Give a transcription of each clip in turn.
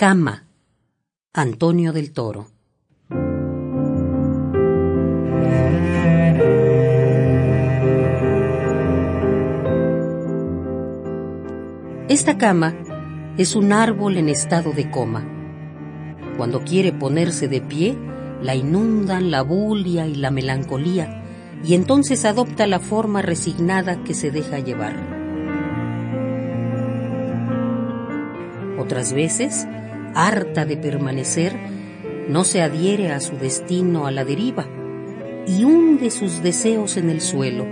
Cama, Antonio del Toro. Esta cama es un árbol en estado de coma. Cuando quiere ponerse de pie, la inundan la bulia y la melancolía, y entonces adopta la forma resignada que se deja llevar. Otras veces, harta de permanecer, no se adhiere a su destino a la deriva y hunde sus deseos en el suelo.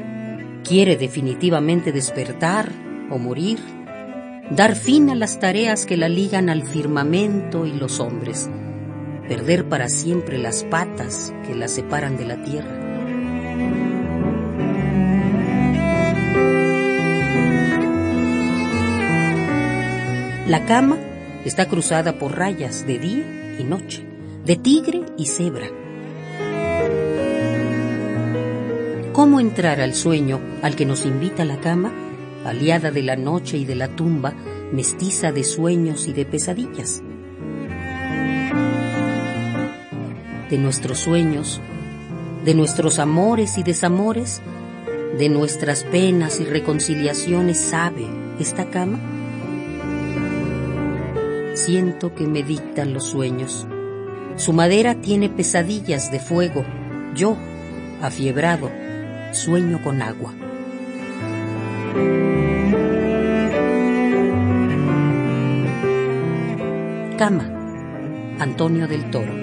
Quiere definitivamente despertar o morir, dar fin a las tareas que la ligan al firmamento y los hombres, perder para siempre las patas que la separan de la tierra. La cama Está cruzada por rayas de día y noche, de tigre y cebra. ¿Cómo entrar al sueño al que nos invita la cama, aliada de la noche y de la tumba, mestiza de sueños y de pesadillas? De nuestros sueños, de nuestros amores y desamores, de nuestras penas y reconciliaciones sabe esta cama? Siento que me dictan los sueños. Su madera tiene pesadillas de fuego. Yo, afiebrado, sueño con agua. Cama, Antonio del Toro.